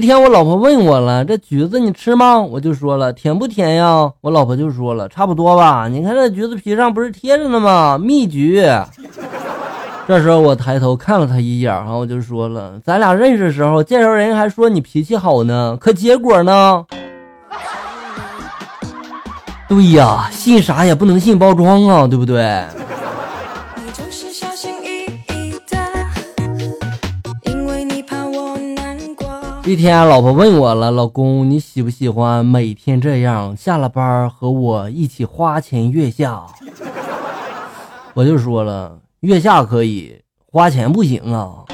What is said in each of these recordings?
那天我老婆问我了，这橘子你吃吗？我就说了，甜不甜呀？我老婆就说了，差不多吧。你看这橘子皮上不是贴着呢吗？蜜橘。这时候我抬头看了他一眼，然后我就说了，咱俩认识的时候，介绍人还说你脾气好呢，可结果呢？对呀，信啥也不能信包装啊，对不对？一天，老婆问我了，老公，你喜不喜欢每天这样下了班和我一起花前月下？我就说了，月下可以，花钱不行啊。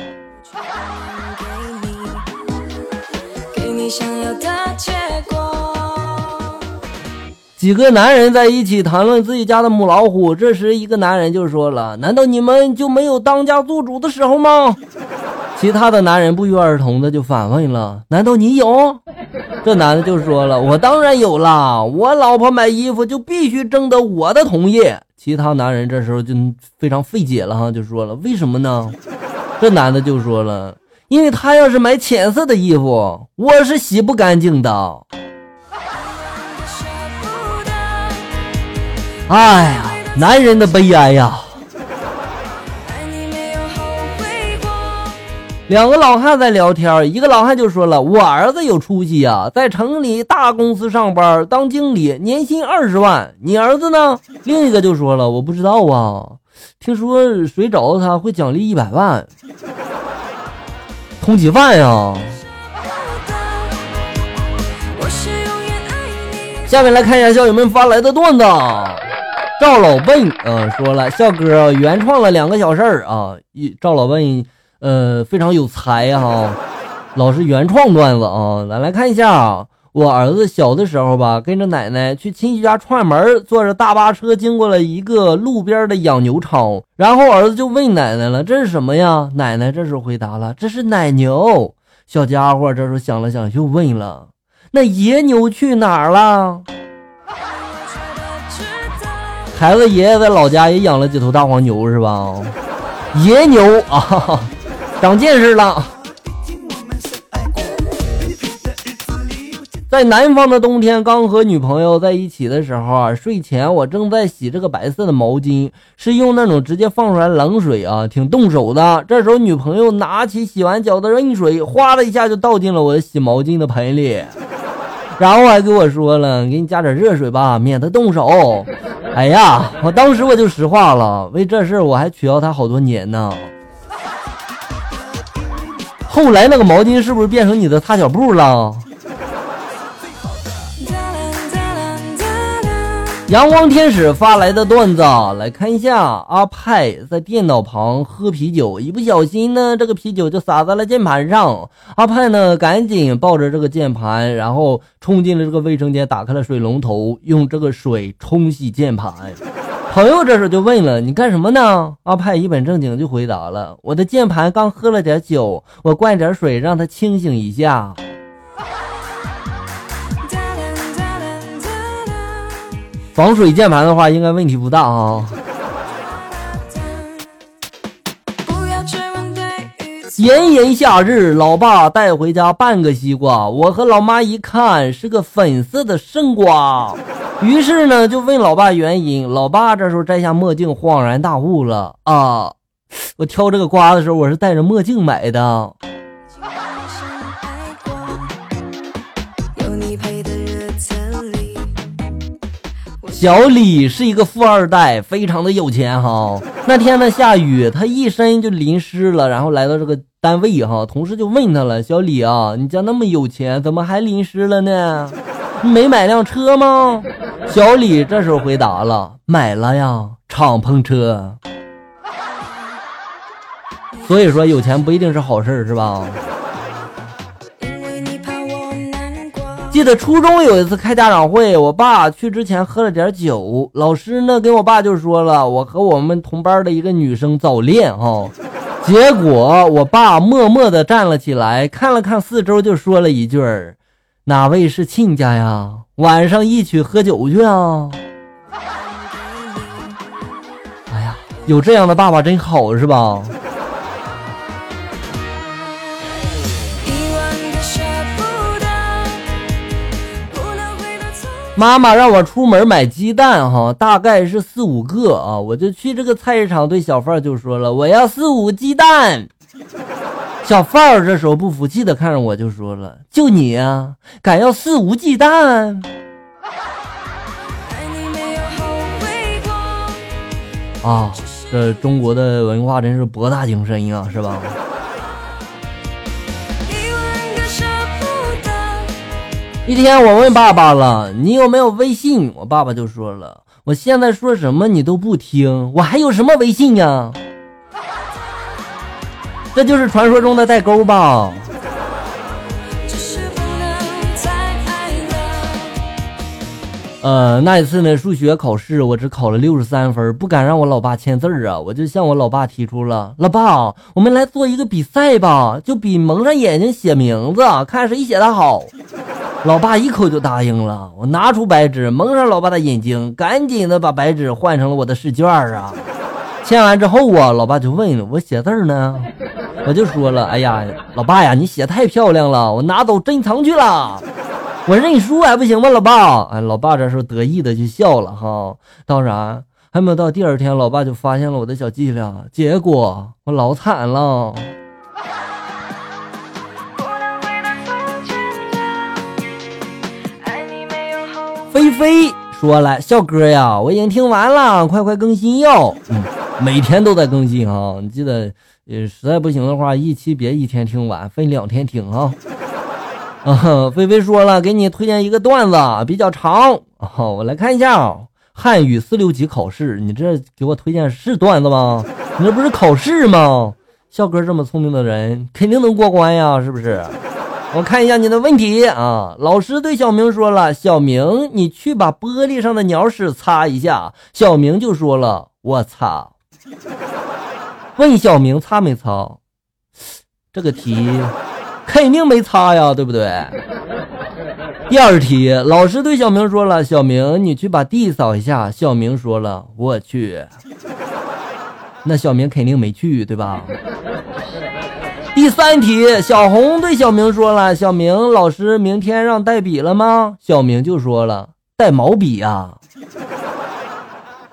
几个男人在一起谈论自己家的母老虎，这时一个男人就说了：“难道你们就没有当家做主的时候吗？”其他的男人不约而同的就反问了：“难道你有？”这男的就说了：“我当然有啦，我老婆买衣服就必须征得我的同意。”其他男人这时候就非常费解了哈，就说了：“为什么呢？”这男的就说了：“因为他要是买浅色的衣服，我是洗不干净的。”哎呀，男人的悲哀呀！两个老汉在聊天，一个老汉就说了：“我儿子有出息呀，在城里大公司上班当经理，年薪二十万。你儿子呢？”另一个就说了：“我不知道啊，听说谁找到他会奖励一百万，通缉犯呀。”下面来看一下校友们发来的段子。赵老笨，嗯，说了，笑哥原创了两个小事儿啊。一赵老笨，呃，非常有才哈，老是原创段子啊。咱来看一下，我儿子小的时候吧，跟着奶奶去亲戚家串门，坐着大巴车经过了一个路边的养牛场，然后儿子就问奶奶了：“这是什么呀？”奶奶这时候回答了：“这是奶牛。”小家伙这时候想了想，又问了：“那野牛去哪儿了？”孩子爷爷在老家也养了几头大黄牛是吧？野牛啊，长见识了。在南方的冬天，刚和女朋友在一起的时候啊，睡前我正在洗这个白色的毛巾，是用那种直接放出来冷水啊，挺动手的。这时候女朋友拿起洗完脚的热水，哗的一下就倒进了我的洗毛巾的盆里，然后还给我说了：“给你加点热水吧，免得动手。”哎呀，我当时我就实话了，为这事我还取笑他好多年呢。后来那个毛巾是不是变成你的擦脚布了？阳光天使发来的段子，来看一下。阿派在电脑旁喝啤酒，一不小心呢，这个啤酒就洒在了键盘上。阿派呢，赶紧抱着这个键盘，然后冲进了这个卫生间，打开了水龙头，用这个水冲洗键盘。朋友这时候就问了：“你干什么呢？”阿派一本正经就回答了：“我的键盘刚喝了点酒，我灌点水让它清醒一下。”防水键盘的话，应该问题不大啊。炎炎夏日，老爸带回家半个西瓜，我和老妈一看是个粉色的生瓜，于是呢就问老爸原因。老爸这时候摘下墨镜，恍然大悟了啊！我挑这个瓜的时候，我是戴着墨镜买的。小李是一个富二代，非常的有钱哈。那天呢下雨，他一身就淋湿了，然后来到这个单位哈，同事就问他了：“小李啊，你家那么有钱，怎么还淋湿了呢？没买辆车吗？”小李这时候回答了：“买了呀，敞篷车。”所以说有钱不一定是好事，是吧？记得初中有一次开家长会，我爸去之前喝了点酒，老师呢跟我爸就说了，我和我们同班的一个女生早恋哈，结果我爸默默的站了起来，看了看四周，就说了一句儿：“哪位是亲家呀？晚上一起喝酒去啊！哎呀，有这样的爸爸真好，是吧？妈妈让我出门买鸡蛋，哈，大概是四五个啊，我就去这个菜市场，对小贩就说了，我要四五鸡蛋。小范儿这时候不服气的看着我，就说了，就你啊，敢要肆无忌惮？啊，这中国的文化真是博大精深呀，是吧？一天，我问爸爸了：“你有没有微信？”我爸爸就说了：“我现在说什么你都不听，我还有什么微信呀？”这就是传说中的代沟吧？呃，那一次呢，数学考试我只考了六十三分，不敢让我老爸签字啊，我就向我老爸提出了：“老爸，我们来做一个比赛吧，就比蒙上眼睛写名字，看谁写的好。”老爸一口就答应了。我拿出白纸蒙上老爸的眼睛，赶紧的把白纸换成了我的试卷啊。签完之后啊，老爸就问我写字呢，我就说了：“哎呀，老爸呀，你写太漂亮了，我拿走珍藏去了。我认输还不行吗？老爸，哎，老爸这时候得意的就笑了哈。当然还没有到第二天，老爸就发现了我的小伎俩，结果我老惨了。”菲菲说了：“笑哥呀，我已经听完了，快快更新哟！嗯，每天都在更新哈，你记得，呃，实在不行的话，一期别一天听完，分两天听哈。”啊，菲菲说了，给你推荐一个段子，比较长啊，我来看一下。汉语四六级考试，你这给我推荐是段子吗？你这不是考试吗？笑哥这么聪明的人，肯定能过关呀，是不是？我看一下你的问题啊！老师对小明说了：“小明，你去把玻璃上的鸟屎擦一下。”小明就说了：“我擦。”问小明擦没擦？这个题肯定没擦呀，对不对？第二题，老师对小明说了：“小明，你去把地扫一下。”小明说了：“我去。”那小明肯定没去，对吧？第三题，小红对小明说了：“小明，老师明天让带笔了吗？”小明就说了：“带毛笔呀。”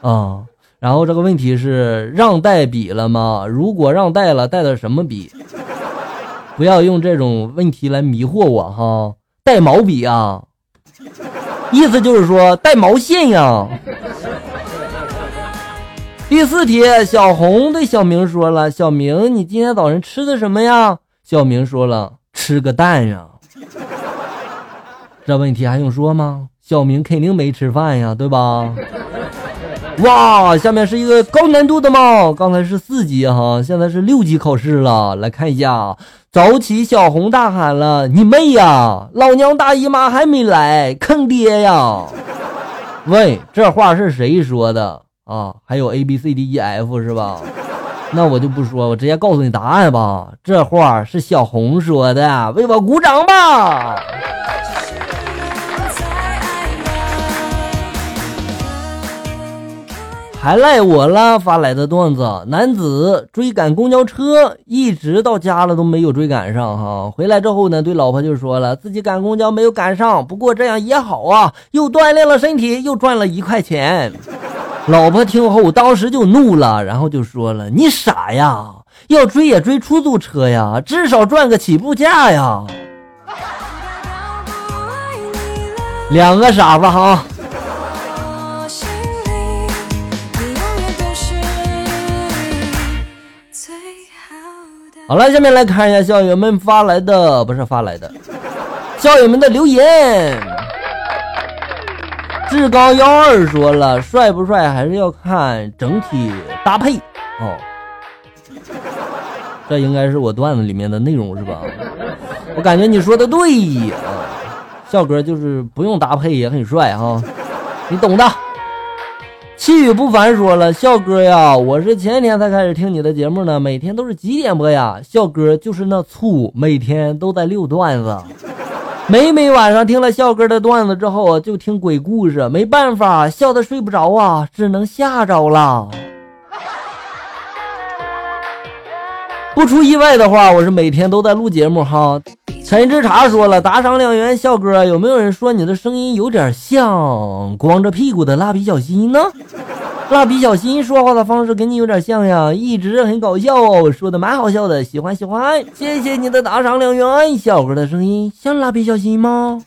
啊，然后这个问题是让带笔了吗？如果让带了，带的什么笔？不要用这种问题来迷惑我哈！带毛笔啊，意思就是说带毛线呀。第四题，小红对小明说了：“小明，你今天早上吃的什么呀？”小明说了：“吃个蛋呀。”这问题还用说吗？小明肯定没吃饭呀，对吧？哇，下面是一个高难度的嘛，刚才是四级哈，现在是六级考试了。来看一下，早起，小红大喊了：“你妹呀！老娘大姨妈还没来，坑爹呀！”喂，这话是谁说的？啊，还有 A B C D E F 是吧？那我就不说，我直接告诉你答案吧。这话是小红说的，为我鼓掌吧。还赖我了，发来的段子：男子追赶公交车，一直到家了都没有追赶上。哈，回来之后呢，对老婆就说了，自己赶公交没有赶上，不过这样也好啊，又锻炼了身体，又赚了一块钱。老婆听后，当时就怒了，然后就说了：“你傻呀，要追也追出租车呀，至少赚个起步价呀。”两个傻子哈。好了，下面来看一下校友们发来的，不是发来的，校友们的留言。志高幺二说了，帅不帅还是要看整体搭配哦。这应该是我段子里面的内容是吧？我感觉你说的对呀，笑哥就是不用搭配也很帅哈，你懂的。气宇不凡说了，笑哥呀，我是前天才开始听你的节目呢，每天都是几点播呀？笑哥就是那醋，每天都在溜段子。每每晚上听了笑哥的段子之后，就听鬼故事，没办法，笑的睡不着啊，只能吓着了。不出意外的话，我是每天都在录节目哈。陈志茶说了，打赏两元，笑哥，有没有人说你的声音有点像光着屁股的蜡笔小新呢？蜡笔小新说话的方式跟你有点像呀，一直很搞笑哦，说的蛮好笑的，喜欢喜欢，谢谢你的打赏两元，笑哥的声音像蜡笔小新吗？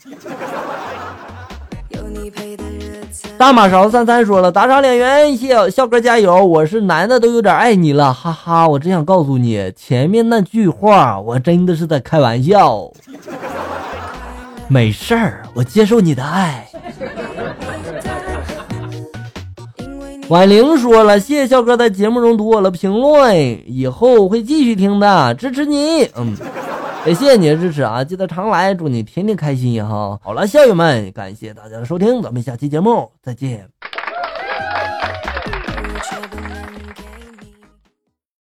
大马勺三三说了，打赏两元，笑笑哥加油！我是男的都有点爱你了，哈哈！我只想告诉你，前面那句话我真的是在开玩笑。没事儿，我接受你的爱。婉玲说了，谢谢笑哥在节目中读我的评论，以后会继续听的，支持你。嗯。感谢谢你的支持啊！记得常来，祝你天天开心哈！好了，校友们，感谢大家的收听，咱们下期节目再见。